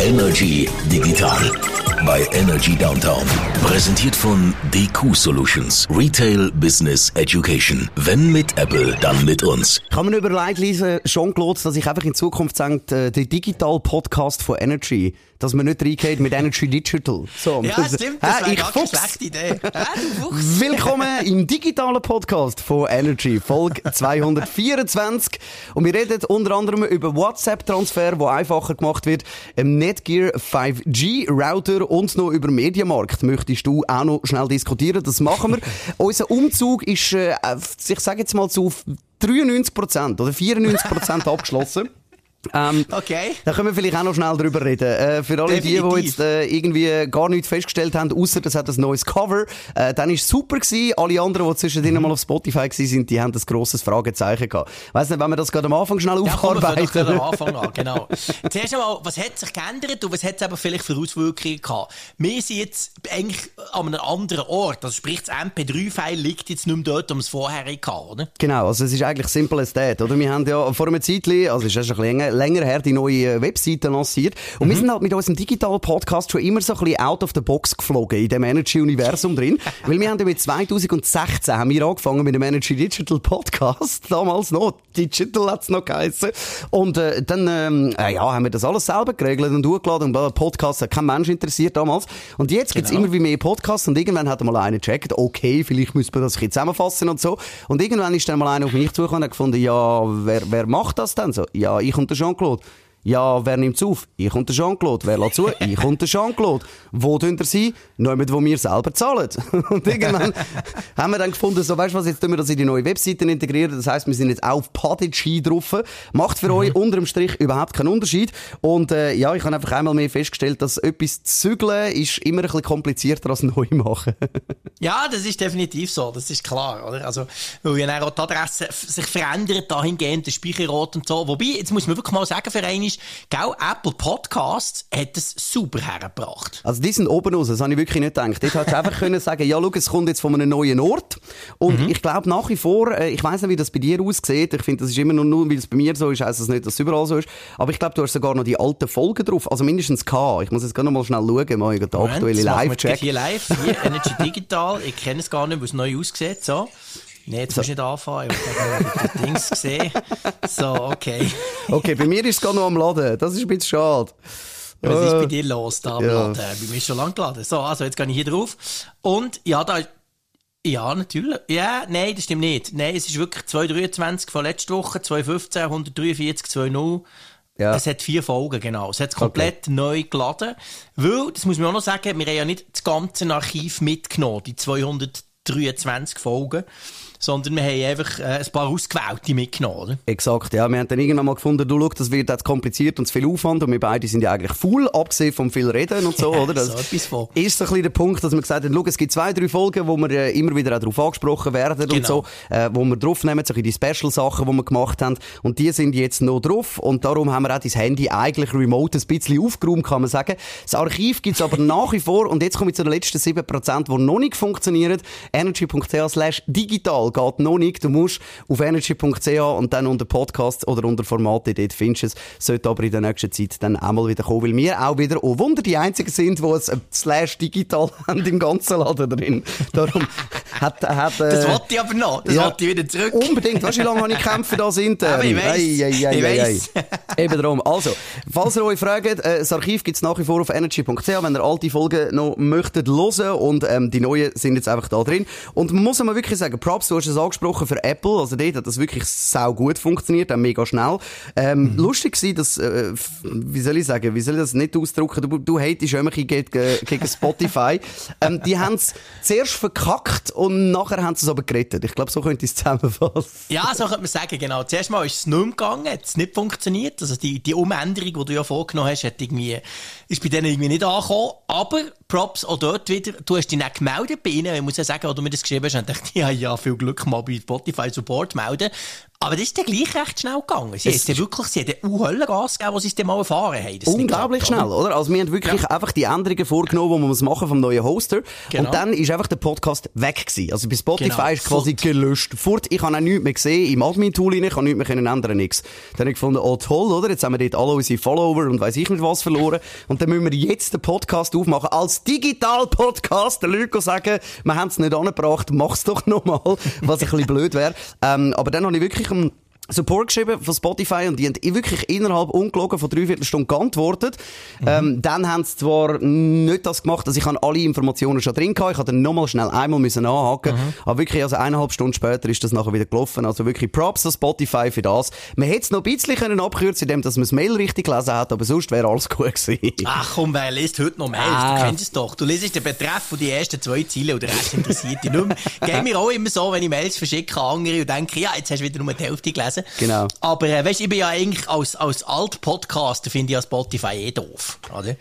Energy Digital bei Energy Downtown. Präsentiert von DQ Solutions. Retail Business Education. Wenn mit Apple, dann mit uns. Ich habe mir überlegt, Lisa, schon gelotst, dass ich einfach in Zukunft sage, der Digital Podcast von Energy, dass man nicht reingeht mit Energy Digital. So, ja, das, stimmt, das wäre gar keine schlechte Idee. Willkommen im digitalen Podcast von Energy, Folge 224. Und wir reden unter anderem über WhatsApp-Transfer, der einfacher gemacht wird, im Netgear 5G-Router und noch über Medienmarkt. Möchtest du auch noch schnell diskutieren? Das machen wir. Unser Umzug ist, äh, ich sage jetzt mal zu 93% oder 94% abgeschlossen. Ähm, okay. Da können wir vielleicht auch noch schnell drüber reden. Äh, für alle Definitiv. die, die jetzt äh, irgendwie gar nichts festgestellt haben, außer das hat ein neues Cover, äh, dann ist es super gewesen. Alle anderen, die zwischendrin mhm. mal auf Spotify waren, die haben ein grosses Fragezeichen gehabt. Weiss nicht, wenn wir das gerade am Anfang schnell ja, aufarbeiten. Ja, am Anfang an, genau. Zuerst einmal, was hat sich geändert und was hat es aber vielleicht für Auswirkungen gehabt? Wir sind jetzt eigentlich an einem anderen Ort. Also sprich, das MP3-File liegt jetzt nicht mehr dort, um es vorher hatte, oder? Genau, also es ist eigentlich simple as that, oder? Wir haben ja vor einem Zeitchen, also es ist schon ein bisschen länger her die neue äh, Webseite lanciert. Und mhm. wir sind halt mit unserem digitalen Podcast schon immer so ein bisschen out of the box geflogen in dem Energy-Universum drin. Weil wir haben ja mit 2016 haben wir angefangen mit dem Energy Digital Podcast. Damals noch. Digital hat es noch geheißen. Und äh, dann ähm, äh, ja, haben wir das alles selber geregelt und durchgeladen. Und Podcast hat kein Mensch interessiert damals. Und jetzt genau. gibt's immer wie mehr Podcasts. Und irgendwann hat mal einer gecheckt, okay, vielleicht müssen wir das ein bisschen zusammenfassen und so. Und irgendwann ist dann mal einer auf mich zugekommen und hat gefunden, ja, wer, wer macht das denn so? Ja, ich und der Jean-Claude. Ja, wer nimmt's auf? Ich und der Jean-Claude. Wer lässt zu? Ich und der Jean-Claude. Wo tun ihr sie? Nicht wo wir selber zahlen. und irgendwann haben wir dann gefunden, so, weißt du was, jetzt tun wir das in die neue Webseite integrieren. Das heisst, wir sind jetzt auf Podigy drauf. Macht für mhm. euch unterm Strich überhaupt keinen Unterschied. Und, äh, ja, ich habe einfach einmal mehr festgestellt, dass etwas zügeln ist immer ein bisschen komplizierter als neu machen. ja, das ist definitiv so. Das ist klar, oder? Also, weil ja auch die Adresse sich verändert dahingehend, der Speicherort und so. Wobei, jetzt muss man wirklich mal sagen, für einen ist, gell, Apple Podcasts hat es super hergebracht. Also die sind oben raus, das habe ich wirklich nicht gedacht. Dort hättest du einfach können sagen, ja, schau, es kommt jetzt von einem neuen Ort. Und mhm. ich glaube nach wie vor, äh, ich weiß nicht, wie das bei dir aussieht. Ich finde, das ist immer nur, nur weil es bei mir so ist, heisst das nicht, dass es überall so ist. Aber ich glaube, du hast sogar noch die alten Folgen drauf. Also mindestens K. Ich muss jetzt gerne noch mal schnell schauen, mal den aktuellen Live-Check. Hier live, hier Energy Digital. Ich kenne es gar nicht, wie es neu aussieht. So. Nee, jetzt so. musst du nicht anfangen. Ich habe Dings gesehen. So, okay. okay, bei mir ist es gerade noch am Laden. Das ist ein bisschen schade. Was ist bei dir los da am ja. Laden? Bei mir ist schon lange geladen. So, also jetzt gehe ich hier drauf. Und ja, da ja, natürlich. Ja, nein, das stimmt nicht. Nein, es ist wirklich 223 von letzter Woche, 215, 143, 20. Ja. Es hat vier Folgen, genau. Es hat komplett okay. neu geladen. Weil, das muss man auch noch sagen, wir haben ja nicht das ganze Archiv mitgenommen, die 223 Folgen sondern wir haben einfach äh, ein paar ausgewählte mitgenommen, oder? Exakt, ja. Wir haben dann irgendwann mal gefunden, du, schau, das wird jetzt kompliziert und zu viel Aufwand und wir beide sind ja eigentlich faul, abgesehen vom viel Reden und so, oder? Das so etwas von. ist so ein bisschen der Punkt, dass wir gesagt haben, schau, es gibt zwei, drei Folgen, wo wir äh, immer wieder auch darauf angesprochen werden genau. und so, äh, wo wir draufnehmen, so die Special-Sachen, die wir gemacht haben und die sind jetzt noch drauf und darum haben wir auch das Handy eigentlich remote ein bisschen aufgeräumt, kann man sagen. Das Archiv gibt es aber nach wie vor und jetzt komme ich zu den letzten 7%, die noch nicht funktionieren. energy.ch slash digital geht noch nicht. Du musst auf energy.ch und dann unter Podcasts oder unter Formate dort findest es. Sollte aber in der nächsten Zeit dann auch mal wieder kommen, weil wir auch wieder, oh Wunder, die Einzigen sind, die ein Slash digital haben im ganzen Laden drin. Darum hat, hat, äh, Das wollte ich aber noch. Das ja, wollte ich wieder zurück. Unbedingt. Weißt du, wie lange habe ich kämpfe da sind? Aber ich weiss. Ei, ei, ei, ich weiss. Eben darum. Also, falls ihr euch fragt, äh, das Archiv gibt es nach wie vor auf energy.ch, wenn ihr alte Folgen noch möchtet hören und ähm, die neuen sind jetzt einfach da drin. Und man muss mal wirklich sagen, Props, du hast es angesprochen für Apple, also dort hat das wirklich sau gut funktioniert, auch mega schnell. Ähm, mhm. Lustig war, dass, äh, wie soll ich sagen, wie soll ich das nicht ausdrücken, du, du hatest immer gegen, gegen Spotify. ähm, die haben es zuerst verkackt und nachher haben sie es aber gerettet. Ich glaube, so könnte ich es zusammenfassen. Ja, so könnte man sagen, genau. Zuerst mal ist es nicht gegangen, hat es nicht funktioniert. Also die, die Umänderung, die du ja vorgenommen hast, hat irgendwie, ist bei denen irgendwie nicht angekommen. Aber Props auch dort wieder, du hast dich nicht gemeldet bei ihnen. Ich muss ja sagen, als du mir das geschrieben hast, dachte ich, ja, ja, viel Glück mal bei Spotify Support melden. Aber das ist dann gleich recht schnell gegangen. Sie haben wirklich, sie haben Höllengas gegeben, als sie es dann mal erfahren haben. Unglaublich schnell, oder? Also wir haben wirklich ja. einfach die Änderungen vorgenommen, die muss machen vom neuen Hoster. Genau. Und dann ist einfach der Podcast weg gewesen. Also bei Spotify genau. ist quasi Furt. gelöscht. Furt, ich habe auch nichts mehr gesehen im Admin-Tool ich kann nichts mehr ändern, nichts. Dann habe ich gefunden, oh toll, oder? Jetzt haben wir dort alle unsere Follower und weiss ich nicht was verloren. Und dann müssen wir jetzt den Podcast aufmachen als Digital-Podcast. Der Leute sagen, wir haben es nicht angebracht, mach's doch nochmal, was ein bisschen blöd wäre. Ähm, aber dann habe ich wirklich am Support geschrieben von Spotify und die haben wirklich innerhalb ungelogen von dreiviertel Stunden geantwortet. Mhm. Ähm, dann haben sie zwar nicht das gemacht, dass also ich alle Informationen schon drin hatte. Ich hatte dann nochmal schnell einmal müssen anhaken. Mhm. Aber wirklich, also eineinhalb Stunden später ist das nachher wieder gelaufen. Also wirklich Props an Spotify für das. Man hätte es noch ein bisschen können abkürzen indem dass man das Mail richtig gelesen hat, aber sonst wäre alles gut gewesen. Ach komm, wer liest heute noch Mails? Ah. Du kennst es doch. Du liest den Betreff von die ersten zwei Ziele und der Rest interessiert dich nicht mehr. Geht mir auch immer so, wenn ich Mails verschicke an andere und denke, ja, jetzt hast du wieder nur die Hälfte gelesen lesen. Genau. Aber äh, weißt, ich bin ja eigentlich als, als Alt-Podcaster finde ich ja Spotify eh doof. Oder?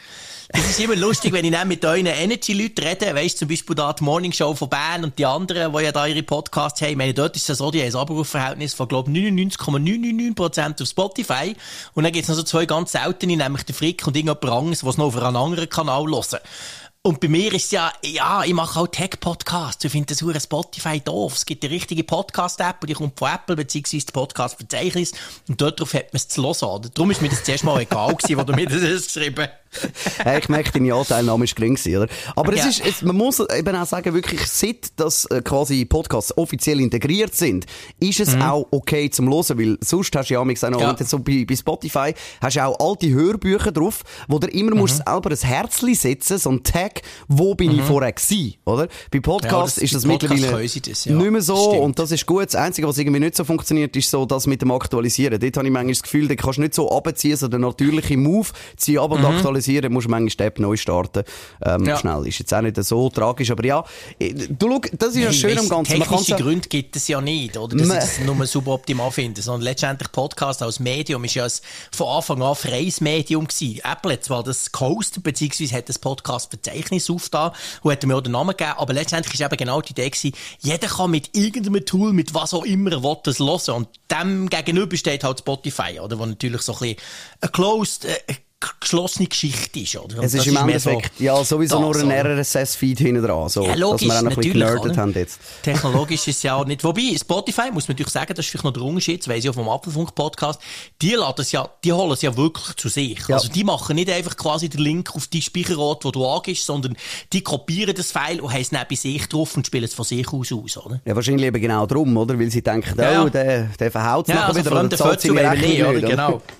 Es ist immer lustig, wenn ich dann mit euren Energy-Leuten rede, weißt zum Beispiel da die Morning Show von Bern und die anderen, die ja da ihre Podcasts haben. Ich meine, dort ist es so, die haben ein Abrufverhältnis von, glaube 99,999% auf Spotify. Und dann gibt es noch so zwei ganz seltene, nämlich der Frick und irgendjemand anderes, was noch auf einem anderen Kanal hören. Und bei mir ist ja, ja, ich mache auch Tech-Podcasts. Ich finde das hure Spotify doof. Es gibt eine richtige Podcast-App, die kommt von Apple, beziehungsweise das Podcast-Verzeichnis. Und dort drauf hat man es zu hören. Darum ist mir das zuerst mal egal gewesen, wo du mir das geschrieben hast hey, ich merke, deine Anteilnahme ist gering oder? Aber ja. es ist, es, man muss eben auch sagen, wirklich, seit das äh, quasi Podcasts offiziell integriert sind, ist es mhm. auch okay zum Hören, weil sonst hast du ja auch noch, ja. so bei, bei Spotify, hast du auch alte Hörbücher drauf, wo du immer mhm. musst selber ein Herzli setzen, so ein Tag, wo bin mhm. ich vorher gewesen, oder? Bei Podcasts ja, ist das mittlerweile das, ja. nicht mehr so Stimmt. und das ist gut. Das Einzige, was irgendwie nicht so funktioniert, ist so das mit dem Aktualisieren. Dort habe ich manchmal das Gefühl, da kannst du nicht so abziehen, so der natürliche Move, zieh ab und mhm. aktualisieren aktualisieren, musst du manchmal Step neu starten. Ähm, ja. Schnell. Ist jetzt auch nicht so tragisch, aber ja. Du, schau, das ist ja schön am Ganzen. Technische Gründe gibt es ja nicht, oder? Dass ich das nur suboptimal finde, sondern letztendlich Podcast als Medium ist ja ein von Anfang an freies Medium gewesen. Apple hat zwar das gehostet, beziehungsweise hat das Podcast-Verzeichnis aufgetan und hat mir auch den Namen gegeben, aber letztendlich ist eben genau die Idee gewesen, jeder kann mit irgendeinem Tool, mit was auch immer er will, das hören. Und dem gegenüber steht halt Spotify, oder? Wo natürlich so ein bisschen ein closed, äh, geschlossene Geschichte ist, oder? Und es ist im Endeffekt, so ja, sowieso nur ein RSS-Feed hinten dran, so, ja, logisch, dass wir auch noch ein bisschen haben jetzt. Technologisch ist es ja auch nicht, wobei, Spotify, muss man natürlich sagen, das ist vielleicht noch der Unterschied, das weiss ich auch vom Apfelfunk-Podcast, die laden es ja, die holen es ja wirklich zu sich. Ja. Also, die machen nicht einfach quasi den Link auf die Speicherort, wo du angehst, sondern die kopieren das File und haben es dann bei sich drauf und spielen es von sich aus aus, oder? Ja, wahrscheinlich eben genau darum, oder? Weil sie denken, ja, oh, der, der verhaut es ja, also wieder, vor allem der Fötzel eben nicht, oder? Genau.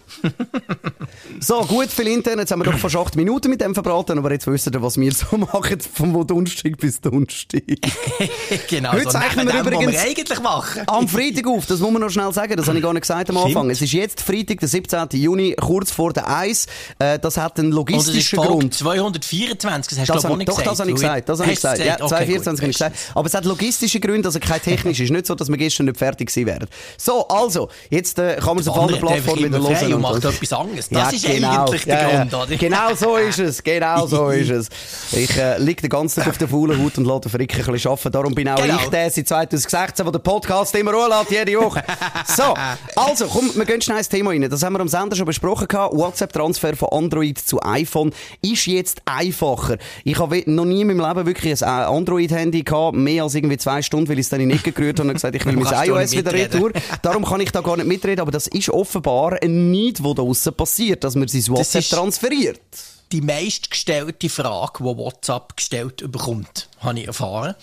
so, gut viel Internet. Jetzt haben wir doch fast acht Minuten mit dem verbraten, aber jetzt wisst ihr, was wir so machen, vom Donnerstag bis Donnerstag. genau, Heute so zeichnen wir übrigens wir eigentlich machen. am Freitag auf, das muss man noch schnell sagen, das habe ich gar nicht gesagt am Anfang. Stimmt. Es ist jetzt Freitag, der 17. Juni, kurz vor der Eis. Äh, das hat einen logistischen Grund. 224, das hast das du nicht gesagt. Doch, das habe ich gesagt. Das habe ich gesagt. Ja, 224 habe ich gesagt. Aber es hat logistische Gründe, also kein technisch. Es ist nicht so, dass wir gestern nicht fertig gewesen wären. So, also, jetzt äh, kann man es auf allen Plattformen wieder hören. und macht etwas anderes. Das ja, ist genau. eigentlich der ja, Grund, oder? Genau so ist es. Genau so ist es. Ich äh, liege den ganzen Tag auf der faulen Haut und lasse den Frick ein bisschen arbeiten. Darum bin auch genau. ich der seit 2016, der den Podcast immer lässt, jede Woche. So, also, komm, wir gehen schnell ins Thema rein. Das haben wir am Sender schon besprochen. WhatsApp-Transfer von Android zu iPhone ist jetzt einfacher. Ich habe noch nie in meinem Leben wirklich ein Android-Handy gehabt, mehr als irgendwie zwei Stunden, weil ich es dann nicht gerührt habe und gesagt, ich will mein iOS wieder retour. Darum kann ich da gar nicht mitreden, aber das ist offenbar ein Need, der da draussen passiert, dass man sein WhatsApp transferiert. Die meistgestellte Frage, die WhatsApp gestellt bekommt habe ich erfahren.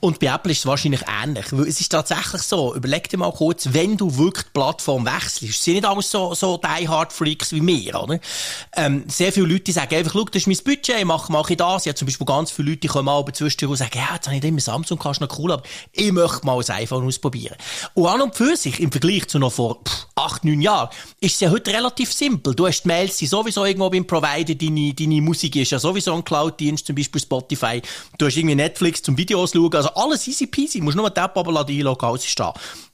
Und bei Apple ist es wahrscheinlich ähnlich. Weil es ist tatsächlich so, überleg dir mal kurz, wenn du wirklich die Plattform wechselst, sind nicht alles so, so die Hard Freaks wie wir, oder? Ähm, sehr viele Leute sagen einfach, schau, das ist mein Budget, ich mache, mache ich das. Ja, zum Beispiel ganz viele Leute kommen mal zwischendurch und sagen, ja, jetzt habe ich immer Samsung, kannst noch cool, aber ich möchte mal ein iPhone ausprobieren. Und an und für sich, im Vergleich zu noch vor pff, acht, neun Jahren, ist es ja heute relativ simpel. Du hast die Mails, die sowieso irgendwo beim Provider, deine, deine Musik ist ja sowieso ein Cloud-Dienst, zum Beispiel Spotify. Du hast irgendwie Netflix zum Videos schauen. Also alles easy peasy. Du musst nur eine Tab abladen, einloggen, alles ist da.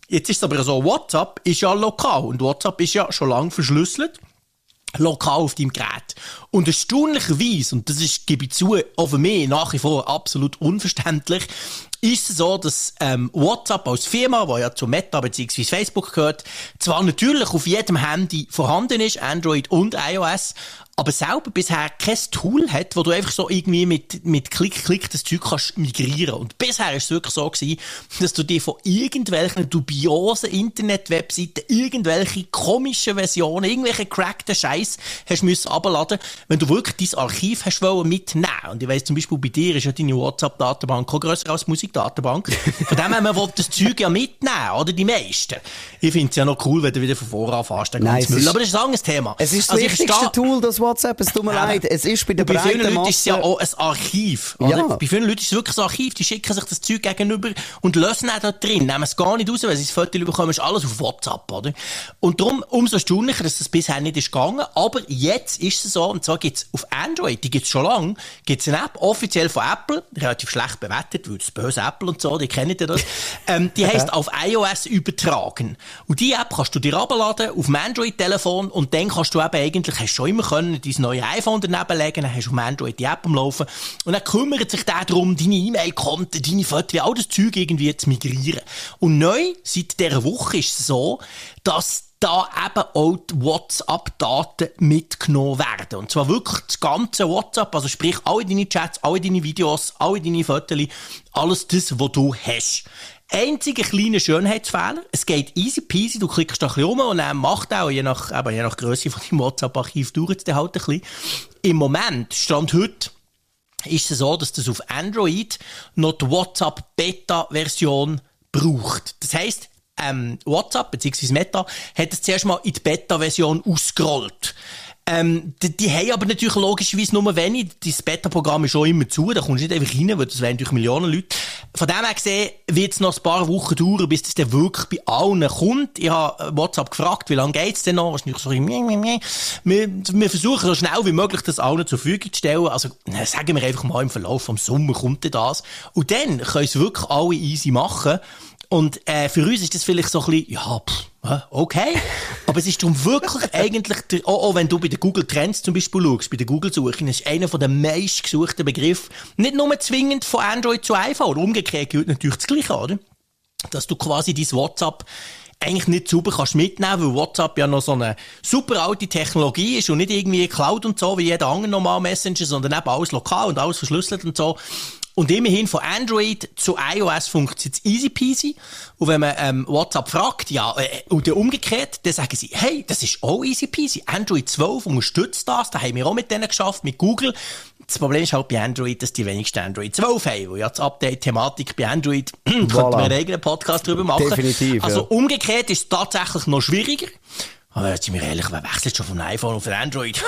Jetzt ist es aber so, WhatsApp ist ja lokal und WhatsApp ist ja schon lange verschlüsselt. lokal auf deinem Gerät. Und erstaunlicherweise, und das ist, gebe ich zu, auch für mich nach wie vor absolut unverständlich, ist es so, dass ähm, WhatsApp als Firma, die ja zu Meta bzw. Facebook gehört, zwar natürlich auf jedem Handy vorhanden ist, Android und iOS, aber selber bisher kein Tool hat, wo du einfach so irgendwie mit, mit Klick, Klick das Zeug kannst migrieren. Und bisher ist es wirklich so gewesen, dass du dir von irgendwelchen dubiosen Internet-Webseiten irgendwelche komischen Versionen, irgendwelche crackten Scheiß hast müssen abladen, wenn du wirklich dein Archiv hast wollen mitnehmen. Und ich weiss zum Beispiel bei dir ist ja deine WhatsApp-Datenbank auch grösser als Musikdatenbank. Von dem her, man will das Zeug ja mitnehmen, oder? Die meisten. Ich finde es ja noch cool, wenn du wieder von voran fährst, dann Nein, Müll. Aber das ist ein anderes Thema. Es ist das also wichtigste Tool, das WhatsApp, es tut mir ja, leid. Es ist bei der Bei vielen Leuten ist es ja auch ein Archiv. Oder? Ja. Bei vielen Leuten ist es wirklich ein Archiv. Die schicken sich das Zeug gegenüber und lösen auch da drin. Nehmen es gar nicht raus, weil sie das Foto bekommen, ist alles auf WhatsApp, oder? Und darum umso erstaunlicher, dass das bisher nicht ist gegangen. Aber jetzt ist es so, und zwar gibt es auf Android, die gibt es schon lange, gibt es eine App, offiziell von Apple, relativ schlecht bewertet, weil das böse Apple und so, die kennen ja das. ähm, die heisst auf iOS übertragen. Und die App kannst du dir abladen auf dem Android-Telefon und dann kannst du eben eigentlich, hast schon immer können, dein neues iPhone daneben legen, dann hast du auf Android die App am Laufen und dann kümmert sich der darum, deine E-Mail-Konten, deine Fotos, all das Zeug irgendwie zu migrieren. Und neu, seit dieser Woche ist es so, dass da eben auch die WhatsApp-Daten mitgenommen werden. Und zwar wirklich das ganze WhatsApp, also sprich alle deine Chats, alle deine Videos, alle deine Fotos, alles das, was du hast. Einziger kleiner Schönheitsfehler. Es geht easy peasy. Du klickst da ein bisschen rum und dann macht auch, je nach, eben, je nach Größe von deinem WhatsApp-Archiv, dauert es dann halt ein bisschen. Im Moment, Stand heute, ist es so, dass das auf Android noch die WhatsApp-Beta-Version braucht. Das heisst, ähm, WhatsApp bzw. Meta hat es zuerst mal in die Beta-Version ausgerollt. Ähm, die, die haben aber natürlich logischerweise nur wenig. Das Beta-Programm ist schon immer zu, da kommst du nicht einfach rein, weil das wären natürlich Millionen Leute. Von dem her gesehen wird es noch ein paar Wochen dauern, bis das dann wirklich bei allen kommt. Ich habe WhatsApp gefragt, wie lange geht's denn noch? Nicht so, wir, wir versuchen so schnell wie möglich das allen zur Verfügung zu stellen. Also, sagen wir einfach mal, im Verlauf vom Sommer kommt das. Und dann können es wirklich alle easy machen. Und äh, für uns ist das vielleicht so ein bisschen, ja, pff, okay. Aber es ist darum wirklich eigentlich, der, auch, auch wenn du bei den Google Trends zum Beispiel schaust, bei der Google-Suche, ist einer der meistgesuchten Begriffe nicht nur zwingend von Android zu iPhone. Umgekehrt gilt natürlich das Gleiche, oder? Dass du quasi dein WhatsApp eigentlich nicht super kannst mitnehmen, weil WhatsApp ja noch so eine super alte Technologie ist und nicht irgendwie Cloud und so, wie jeder andere normale Messenger, sondern eben alles lokal und alles verschlüsselt und so. Und immerhin von Android zu iOS funktioniert es easy peasy. Und wenn man ähm, WhatsApp fragt, ja, äh, und umgekehrt, dann sagen sie, hey, das ist auch easy peasy. Android 12 unterstützt das, da haben wir auch mit denen geschafft, mit Google. Das Problem ist halt bei Android, dass die wenigsten Android 12 haben, wo ja die Update-Thematik bei Android, voilà. könnte man einen eigenen Podcast drüber machen. Definitiv, also ja. umgekehrt ist es tatsächlich noch schwieriger. Aber jetzt sind wir ehrlich, wer wechselt schon von iPhone auf ein Android?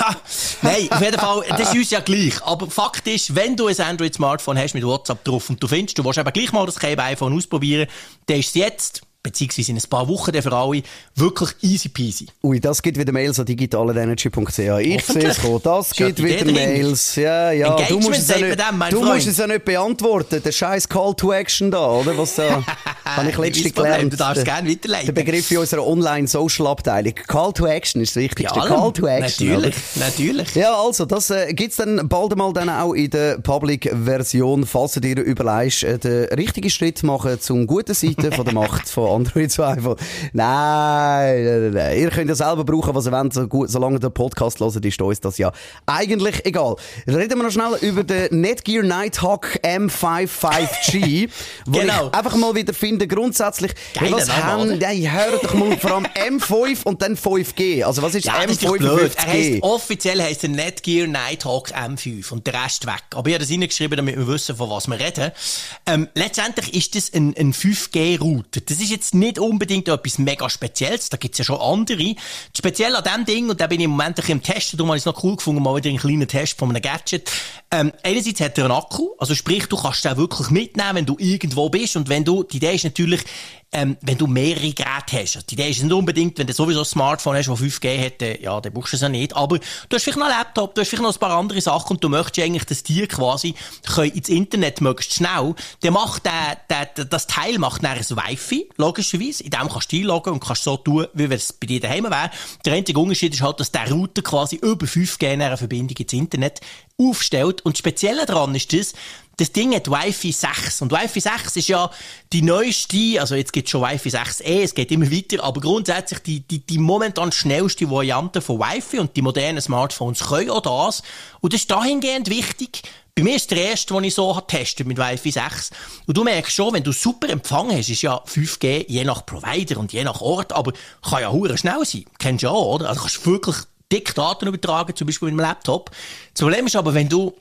Nein, auf jeden Fall, das ist uns ja gleich. Aber Fakt ist, wenn du ein Android-Smartphone hast mit WhatsApp drauf und du findest, du willst eben gleich mal das iPhone ausprobieren, dann ist es jetzt beziehungsweise in ein paar Wochen für alle, wirklich easy peasy. Ui, das gibt wieder Mails an digitalenergy.ch. Ich sehe es kommen. Das gibt wieder Mails. Ja, ja. du musst es ja nicht, dem, du musst es ja nicht beantworten. Der scheiß Call to Action da, oder? Was da, habe ich letztens gelernt. Du darfst gerne weiterleiten. Der Begriff in unserer Online-Social-Abteilung. Call to Action ist das Wichtigste. Call to Action. Natürlich, oder? natürlich. Ja, also, das äh, gibt es dann bald einmal dann auch in der Public-Version, falls du dir überlegst, äh, den richtigen Schritt machen zum guten Seite von der Macht von Android zu iPhone. Nein, nein, nein, Ihr könnt ja selber brauchen, was ihr wollt, so gut, solange der Podcast hört, ist uns das ja eigentlich egal. Reden wir noch schnell über den Netgear Nighthawk M55G. wo Genau. ich einfach mal wieder finde, grundsätzlich, Geiler was haben, nein, hört doch mal vor allem M5 und dann 5G. Also was ist Ja, das ist doch blöd. Er heisst, M55G? offiziell heisst er Netgear Nighthawk M5 und der Rest weg. Aber ich habe das reingeschrieben, damit wir wissen, von was wir reden. Ähm, letztendlich ist das ein, ein 5G-Router. Das ist jetzt nicht unbedingt etwas mega Spezielles. Da gibt's ja schon andere. Speziell an dem Ding, und da bin ich im Moment ein bisschen im Testen, darum habe ich es noch cool gefunden, mal wieder einen kleinen Test von einem Gadget. Ähm, einerseits hat er einen Akku, also sprich, du kannst den wirklich mitnehmen, wenn du irgendwo bist und wenn du, die Idee ist natürlich, ähm, wenn du mehrere Geräte hast. Also die Idee ist nicht unbedingt, wenn du sowieso ein Smartphone hast, das 5G hat, äh, ja, dann brauchst du es ja nicht. Aber du hast vielleicht noch einen Laptop, du hast vielleicht noch ein paar andere Sachen und du möchtest eigentlich, dass die quasi ins Internet möglichst schnell, dann macht der, der, der, das Teil macht dann ein Wi-Fi, logischerweise. In dem kannst du einloggen und kannst so tun, wie wenn es bei dir daheim wäre. Der einzige Unterschied ist halt, dass der Router quasi über 5G eine Verbindung ins Internet aufstellt. Und speziell daran ist das, das Ding hat Wi-Fi 6. Und Wi-Fi 6 ist ja die neueste, also jetzt gibt es schon Wi-Fi 6e, es geht immer weiter, aber grundsätzlich die, die, die momentan schnellste Variante von Wi-Fi und die modernen Smartphones können auch das. Und das ist dahingehend wichtig, bei mir ist der erste, den ich so getestet mit Wi-Fi 6. Und du merkst schon, wenn du super Empfang hast, ist ja 5G je nach Provider und je nach Ort, aber kann ja hure schnell sein. Kennst du auch, oder? Also kannst du wirklich dick Daten übertragen, zum Beispiel mit einem Laptop. Das Problem ist aber, wenn du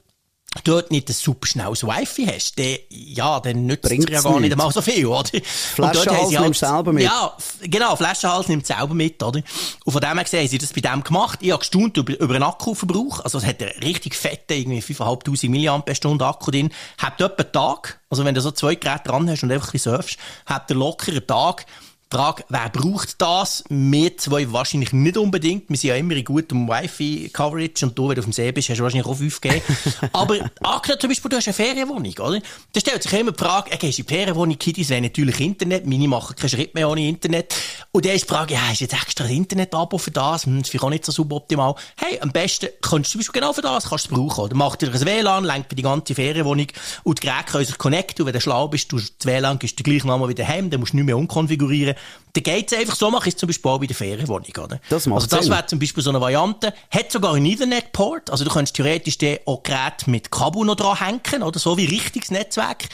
dort nicht ein super schnelles Wi-Fi hast, dann, ja, dann nützt es ja gar nicht einmal so viel, oder? Flaschenhals halt, nimmst du selber mit. Ja, genau, Flaschenhals nimmt selber mit, oder? Und von dem her gesehen haben sie das bei dem gemacht. Ich habe gestaunt über, über den Akkuverbrauch. Also es hat einen richtig fetten, irgendwie 5'500 mAh Akku drin. Hat etwa einen Tag, also wenn du so zwei Geräte dran hast und einfach ein bisschen surfst, hat der locker einen Tag Frage, wer braucht das? Wir zwei wahrscheinlich nicht unbedingt. Wir sind ja immer in gutem Wi-Fi-Coverage und du, wenn du auf dem See bist, hast du wahrscheinlich auch 5G. Aber angenommen zum Beispiel, du hast eine Ferienwohnung, oder? Da stellt sich immer die Frage, okay, gehst in die Ferienwohnung, Kiddies wollen natürlich Internet, meine machen keinen Schritt mehr ohne Internet. Und dann ist die Frage, ja, ist jetzt extra ein Internet-Abo für das? Hm, das ist auch nicht so suboptimal. Hey, am besten kannst du zum Beispiel genau für das kannst du brauchen, oder? Mach dir ein WLAN, lenkt für die ganze Ferienwohnung und die Geräte können sich connecten und wenn du schlau bist, du das WLAN du gleich nochmal wieder heim, dann musst du nicht mehr umkonfigurieren dann geht es einfach so, mache ich es zum Beispiel auch bei der Ferienwohnung, oder? Das macht Also das wäre zum Beispiel so eine Variante. Hat sogar einen Ethernet-Port, also du könntest theoretisch auch Geräte mit Kabel noch dran hängen, oder so wie richtiges Netzwerk.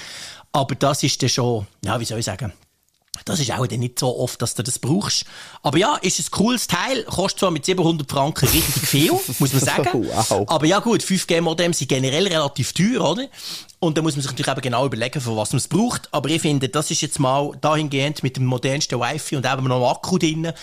Aber das ist dann schon, ja, wie soll ich sagen, das ist auch nicht so oft, dass du das brauchst. Aber ja, ist ein cooles Teil, kostet zwar mit 700 Franken richtig viel, muss man sagen. wow. Aber ja gut, 5G-Modems sind generell relativ teuer, oder? Und da muss man sich natürlich eben genau überlegen, für was man es braucht. Aber ich finde, das ist jetzt mal dahingehend mit dem modernsten Wi-Fi und eben noch einem Akku drin.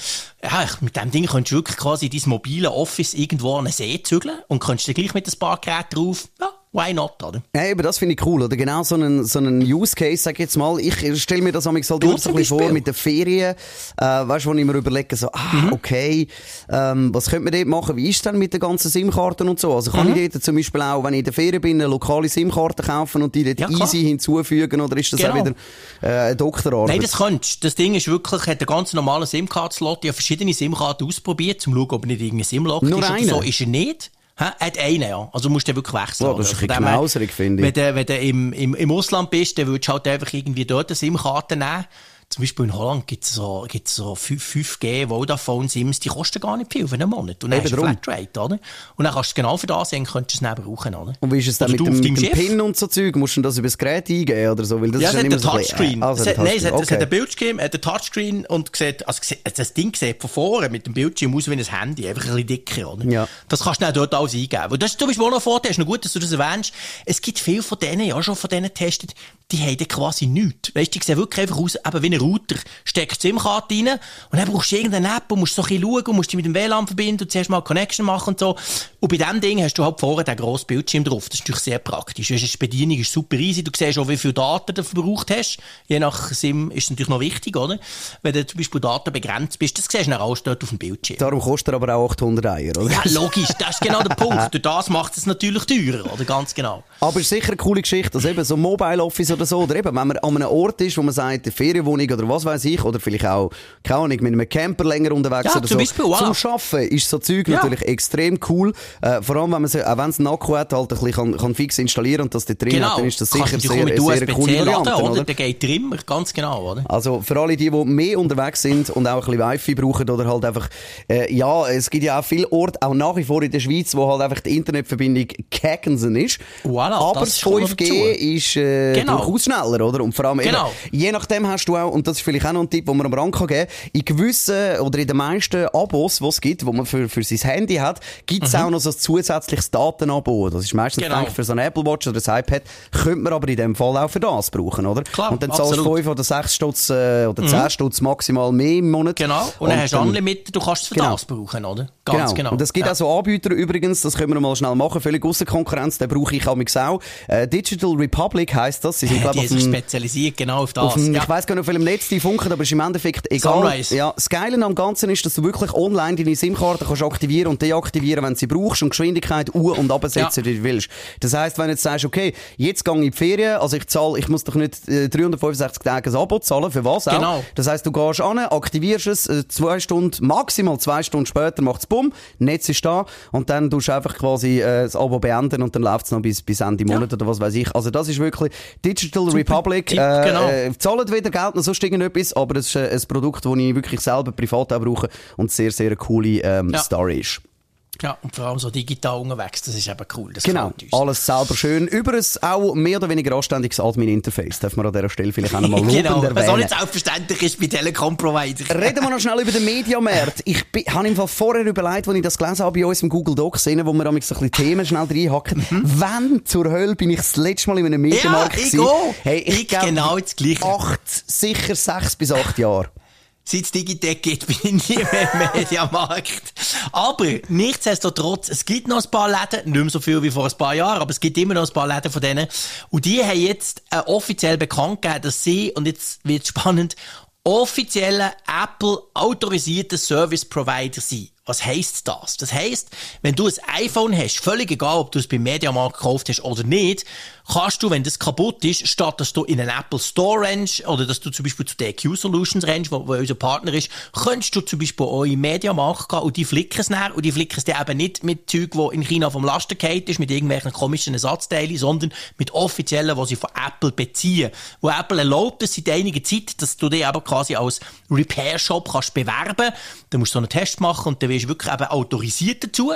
Ja, mit dem Ding könntest du wirklich quasi dein mobile Office irgendwo an einen See zügeln und könntest dann gleich mit ein paar Geräten drauf, ja, why not, oder? Ja, aber das finde ich cool, oder? Genau so einen, so einen Use Case, sag ich jetzt mal. Ich stelle mir das halt so ein bisschen vor mit den Ferien, äh, weißt du, wo ich mir überlege, so, ah, mhm. okay, ähm, was könnte man dort machen? Wie ist denn mit den ganzen SIM-Karten und so? Also kann mhm. ich dort zum Beispiel auch, wenn ich in der Ferien bin, eine lokale SIM-Karte kaufen und die dort ja, easy hinzufügen, oder ist das genau. auch wieder äh, Doktorarbeit? Nein, das könntest Das Ding ist wirklich, hat einen ganz normalen SIM-Card-Slot. Ich habe verschiedene SIM-Karten ausprobiert, um zu schauen, ob nicht irgendein SIM-Lock ist. Nur eine? So ist er nicht. Ha? Hat einen, ja. Also musst du wirklich wechseln. Oh, das ist ein bisschen knauserig, finde ich. Wenn du, wenn du im, im, im Ausland bist, dann würdest du halt einfach irgendwie dort eine SIM-Karte nehmen zum Beispiel in Holland gibt es so, gibt's so 5G Vodafone Sims, die kosten gar nicht viel für einen Monat. Und dann hast du Flatrate, oder? Und dann kannst du genau für das sehen, könntest du es dann brauchen, oder? Und wie ist es dann mit dem, mit dem Pin und so Zeug? Musst du das über das Gerät eingeben oder so? Weil das ja, ist es hat einen Touchscreen. Also es hat, nein, es hat, okay. es hat einen Bildschirm, hat einen Touchscreen und sieht, also das Ding sieht von vorne mit dem Bildschirm aus wie ein Handy, einfach ein bisschen dicker, oder? Ja. Das kannst du dann dort alles eingeben. Und das ist zum Beispiel auch noch ein Vorteil, ist noch gut, dass du das erwähnst. Es gibt viele von denen, ja schon von denen getestet, die haben quasi nichts. Weißt du, die sehen wirklich einfach aus, eben wie ein Router. Steckst SIM-Karte rein und dann brauchst du irgendeine App und musst so ein bisschen schauen und musst dich mit dem WLAN verbinden und zuerst mal Connection machen und so. Und bei diesem Ding hast du halt vorne den grossen Bildschirm drauf. Das ist natürlich sehr praktisch. Weißt, die Bedienung ist super easy. Du siehst auch, wie viel Daten du verbraucht hast. Je nach SIM ist es natürlich noch wichtig, oder? Wenn du zum Beispiel Daten begrenzt bist, das siehst du dann alles dort auf dem Bildschirm. Darum kostet er aber auch 800 Eier, oder? Ja, logisch. Das ist genau der Punkt. Durch das macht es natürlich teurer, oder? Ganz genau. Aber es ist sicher eine coole Geschichte, dass eben so Mobile Office oder so, oder eben, wenn man an einem Ort ist, wo man sagt, eine Ferienwohnung oder was weiß ich, oder vielleicht auch, keine Ahnung, mit einem Camper länger unterwegs ja, oder zum so. Beispiel, wow. Zum Arbeiten ist so Zeug ja. natürlich extrem cool. Äh, vor allem, wenn man auch wenn es einen Akku hat, halt ein bisschen kann, kann fix installieren und das da drin genau. hat, dann ist das sicher sehr, sehr, sehr coole Variante, laden, oder? Der geht immer, ganz genau, oder? Also, für alle die, die mehr unterwegs sind und auch ein bisschen Wi-Fi brauchen oder halt einfach, äh, ja, es gibt ja auch viele Orte, auch nach wie vor in der Schweiz, wo halt einfach die Internetverbindung Kackensen ist. Voilà, Aber das 5G ist äh, genau. durchaus schneller, oder? Und vor allem genau. eben, je nachdem hast du auch, und das ist vielleicht auch noch ein Tipp, den man am Rand kann geben kann, in gewissen oder in den meisten Abos, die es gibt, wo man für, für sein Handy hat, gibt es mhm. auch noch so ein zusätzliches Datenabo. Das ist meistens genau. für so ein Apple Watch oder ein iPad, könnte man aber in dem Fall auch für das brauchen, oder? Klar, und dann zahlst du 5 oder 6 Stutz äh, oder 10 mhm. Stutz maximal mehr im Monat. Genau, und, und dann hast du Unlimited, du kannst es für genau. das brauchen, oder? Ganz genau. genau. Und es gibt Ja. auch so Anbieter übrigens, das können wir mal schnell machen, völlig außer Konkurrenz, den brauche ich auch. Äh, Digital Republic heisst das. Sie sind, Ja, glaube die auf dem, spezialisiert genau auf das. auf dem, ja. ich weiss gar nicht, auf welchem Netz die funken, aber es ist im Endeffekt egal. Sunrise. Ja, das Geile am Ganzen ist, dass du wirklich online deine SIM-Karte kannst aktivieren und deaktivieren, wenn du sie brauchst und Geschwindigkeit u- und absetzen, Ja. wie du willst. Das heisst, wenn du jetzt sagst, okay, jetzt gehe ich in die Ferien, also ich zahle, ich muss doch nicht äh, 365 Tage ein Abo zahlen, für was auch. Genau. Das heisst, du gehst an, aktivierst es, äh, zwei Stunden, maximal zwei Stunden später macht's bumm, Netz ist da und dann tust du einfach quasi äh, das Abo beenden und dann läuft's noch bis, bis Ende Monat oder was weiß ich. Also das ist wirklich Digital Republic. Tipp, äh, genau. äh, zahlen weder Geld noch sonst irgendetwas, aber es ist äh, ein Produkt, das ich wirklich selber privat auch brauche und sehr, sehr eine coole ähm, Ja. Story ist. Ja, und vor allem so digital unterwegs, das ist eben cool. Das Genau, alles selber schön. Über ein auch mehr oder weniger anständiges Admin-Interface. Darf man an dieser Stelle vielleicht auch noch mal lobend genau, was auch erwähnen. nicht selbstverständlich ist bei Telekom-Provider. Reden wir noch schnell über den Mediamarkt. Ich habe im Fall vorher überlegt, als ich das gelesen habe bei uns im Google Docs, wo wir manchmal so ein bisschen Themen schnell reinhacken. Wann zur Hölle bin ich das letzte Mal in einem Mediamarkt Mhm. Ja, ich gewesen? Hey, ich, Ich genau das Gleiche. Acht, sicher sechs bis acht Jahre. Seit es Digitec gibt, bin ich nie mehr im Mediamarkt. Aber nichtsdestotrotz, es gibt noch ein paar Läden, nicht mehr so viel wie vor ein paar Jahren, aber es gibt immer noch ein paar Läden von denen. Und die haben jetzt äh, offiziell bekannt gegeben, dass sie, und jetzt wird spannend, offizielle Apple autorisierter Service Provider sind. Was heisst das? Das heisst, wenn du ein iPhone hast, völlig egal, ob du es beim Mediamarkt gekauft hast oder nicht, kannst du, wenn das kaputt ist, statt dass du in einen Apple Store rennst, oder dass du zum Beispiel zu DQ Solutions rennst, wo, wo unser Partner ist, könntest du zum Beispiel auch in Mediamarkt gehen und die flicken es näher, und die flicken es dann eben nicht mit Zeug, wo in China vom Laster ist, mit irgendwelchen komischen Ersatzteilen, sondern mit offiziellen, die sie von Apple beziehen. Wo Apple erlaubt es seit einiger Zeit, dass du dich aber quasi als Repair-Shop kannst bewerben. Da musst du so einen Test machen und dann wirst du wirklich eben autorisiert dazu.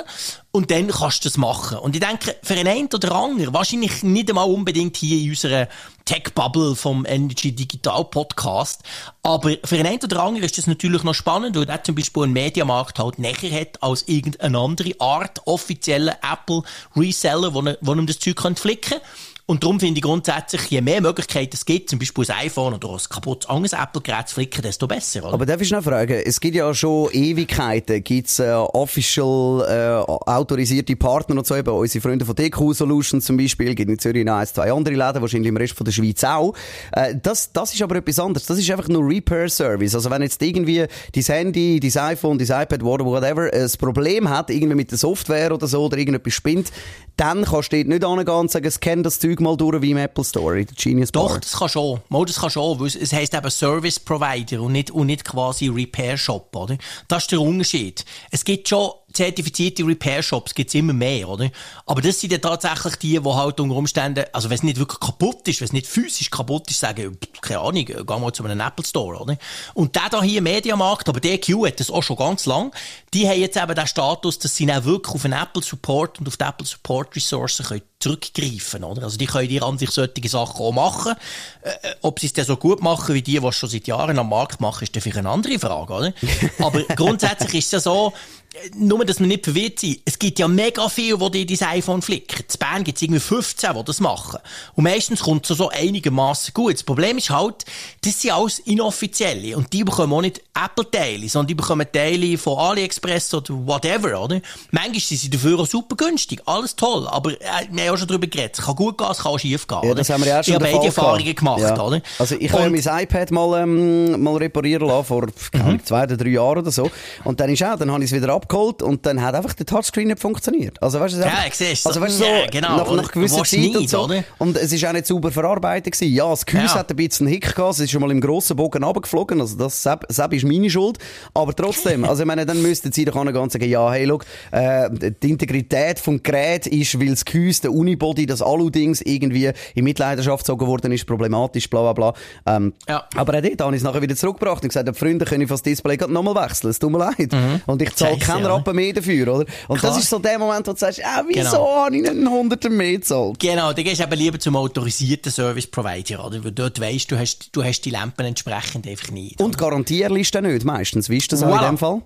Und dann kannst du das machen. Und ich denke, für einen oder anderen, wahrscheinlich nicht einmal unbedingt hier in unserer Tech-Bubble vom Energy Digital Podcast, aber für einen oder anderen ist das natürlich noch spannend, weil der zum Beispiel einen Mediamarkt halt näher hat als irgendeine andere Art offizieller Apple Reseller, wo, er- wo ihm das Zeug flicken und darum finde ich grundsätzlich, je mehr Möglichkeiten es gibt, zum Beispiel ein iPhone oder ein kaputtes anderes Apple-Gerät zu flicken, desto besser, oder? Aber darf ich noch fragen, es gibt ja schon Ewigkeiten, gibt's äh, official äh, autorisierte Partner und so, eben unsere Freunde von DQ Solutions zum Beispiel, gibt in Zürich noch ein, zwei andere Läden, wahrscheinlich im Rest von der Schweiz auch. Äh, das, das ist aber etwas anderes, das ist einfach nur Repair-Service. Also wenn jetzt irgendwie dein Handy, dein iPhone, dein iPad, whatever, ein Problem hat, irgendwie mit der Software oder so, oder irgendetwas spinnt, dann kannst du dort nicht angehen und sagen, scan das Zeug mal durch wie im Apple Store, in der Genius Bar. Doch, das kann schon. Mal, das kann schon, weil es, heisst eben Service Provider und nicht, und nicht quasi Repair Shop, oder? Das ist der Unterschied. Es gibt schon zertifizierte Repair Shops, gibt's immer mehr, oder? Aber das sind ja tatsächlich die, die halt unter Umständen, also wenn es nicht wirklich kaputt ist, wenn es nicht physisch kaputt ist, sagen, keine Ahnung, geh mal zu einem Apple Store, oder? Und der da hier Mediamarkt, aber DQ hat das auch schon ganz lang, die haben jetzt eben den Status, dass sie dann wirklich auf den Apple Support und auf die Apple Support Ressourcen können zurückgreifen, oder? Also die können dir an sich solche Sachen auch machen. Äh, äh, ob sie es dann so gut machen wie die, die es schon seit Jahren am Markt machen, ist dann vielleicht eine andere Frage, oder? Aber grundsätzlich ist es ja so, äh, nur, dass wir nicht verwirrt sind. Es gibt ja mega viele, die dein iPhone flicken. In Bern gibt es irgendwie 15, die das machen. Und meistens kommt es so einigermaßen gut. Das Problem ist halt, das sind alles inoffizielle. Und die bekommen auch nicht Apple-Teile, sondern die bekommen Teile von AliExpress oder whatever, oder? Manchmal sind sie dafür auch super günstig. Alles toll. Aber äh, wir haben auch schon darüber geredet. Es kann gut gehen, es kann auch schief gehen. Ja, das haben wir ja schon Ich habe beide Erfahrungen gemacht, Ja. oder? Also ich habe mein iPad mal, ähm, mal reparieren lassen, vor Ahnung, zwei oder drei Jahren oder so. Und dann ist auch, dann habe ich es wieder abgeholt und dann hat einfach der Touchscreen nicht funktioniert. Also weißt du, Ja, einfach- siehst also weißt du, so, Ja, genau, nach, nach gewisser Zeit und nicht, so. oder? Und es ist auch nicht sauber verarbeitet gewesen. Ja, das Gehäuse Ja. hat ein bisschen einen Hick gehabt, es ist schon mal im grossen Bogen runtergeflogen, also das, Sepp, Sepp ist meine Schuld. Aber trotzdem, also ich meine, dann müssten sie doch und sagen, ja, hey, look, äh, die Integrität vom Gerät ist, weil das Gehäuse, der Unibody, das Alu-Dings irgendwie in Mitleidenschaft gezogen worden ist, problematisch, bla bla bla. Ähm, Ja. Aber auch dort habe ich es nachher wieder zurückgebracht und gesagt, die Freunde können das Display gerade nochmal wechseln, es tut mir leid. Und ich zahle keinen oder? Rappen mehr dafür, oder? Und Klar. das ist so der Moment, wo du sagst, ah, wieso Genau. habe ich nicht einen Hunderter mehr gezahlt? Genau, dann gehst du eben lieber zum autorisierten Service Provider, oder? Weil dort weisst du, hast, du hast die Lampen entsprechend einfach nicht. Und Garantierliste nicht, meistens. Wie ist das auch in Voilà. dem Fall?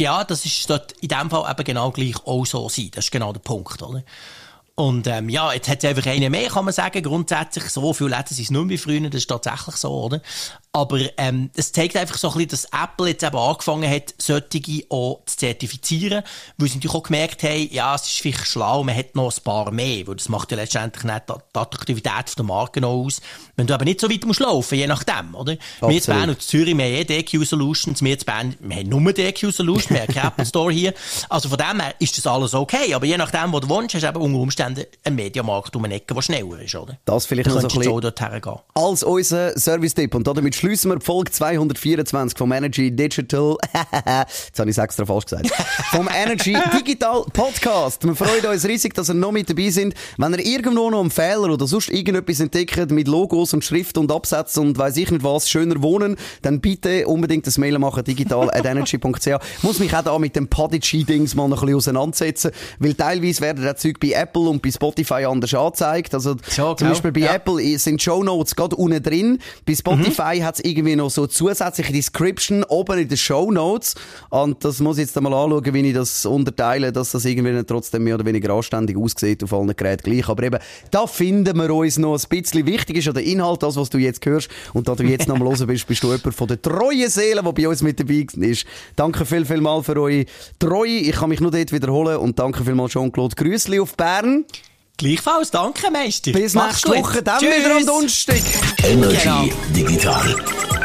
Ja, das ist dort in dem Fall eben genau gleich auch so sein. Das ist genau der Punkt, oder? Und ähm, ja, jetzt hat es einfach einen mehr, kann man sagen. Grundsätzlich, so viele Läden sind es nicht mehr wie früher, das ist tatsächlich so, oder? Aber ähm, es zeigt einfach so ein bisschen, dass Apple jetzt eben angefangen hat, solche auch zu zertifizieren, weil sie natürlich auch gemerkt haben, ja, es ist vielleicht schlau, man hat noch ein paar mehr, weil das macht ja letztendlich nicht die Attraktivität der Marke noch aus. Wenn du aber nicht so weit musst laufen, je nachdem, oder? Absolut. Wir in Bern und Zürich, wir haben eh DQ Solutions, wir in Bern, wir haben nur DQ Solutions, wir haben keinen Apple Store hier. Also von dem her ist das alles okay, aber je nachdem, wo du wohnst, hast du eben unter Umständen einen Mediamarkt um eine Ecke, der schneller ist, oder? Das vielleicht noch so ein bisschen dorthin als unser Service-Tipp. Und damit schließen wir Folge 224 vom Energy Digital, jetzt habe ich es extra falsch gesagt, vom Energy Digital Podcast. Wir freuen uns riesig, dass ihr noch mit dabei sind. Wenn ihr irgendwo noch einen Fehler oder sonst irgendetwas entdeckt mit Logos und Schrift und Absätzen und weiß ich nicht was, schöner wohnen, dann bitte unbedingt das Mail machen, digital at energy.ch. Muss mich auch da mit dem Podigy-Dings mal noch ein bisschen auseinandersetzen, weil teilweise werden die Zeug bei Apple und bei Spotify anders angezeigt. Also so, zum Beispiel bei ja. Apple sind Show Notes gerade unten drin. Bei Spotify mhm. hat es irgendwie noch so zusätzliche Description oben in den Show Notes. Und das muss ich jetzt mal anschauen, wie ich das unterteile, dass das irgendwie trotzdem mehr oder weniger anständig aussieht auf allen Geräten gleich. Aber eben, da finden wir uns noch ein bisschen. Wichtig ist ja der Inhalt, das, was du jetzt hörst. Und da du jetzt noch mal hören bist, bist du jemand von der treuen Seelen, die bei uns mit dabei ist. Danke viel, viel mal für eure Treue. Ich kann mich nur dort wiederholen. Und danke viel mal Jean-Claude. Grüßli auf Bern. Gleichfalls, danke, Meister. Bis nächste Woche, dann Tschüss. wieder am Donnerstag. Energy genau. Digital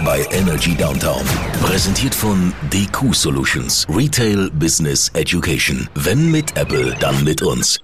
bei Energy Downtown. Präsentiert von DQ Solutions. Retail Business Education. Wenn mit Apple, dann mit uns.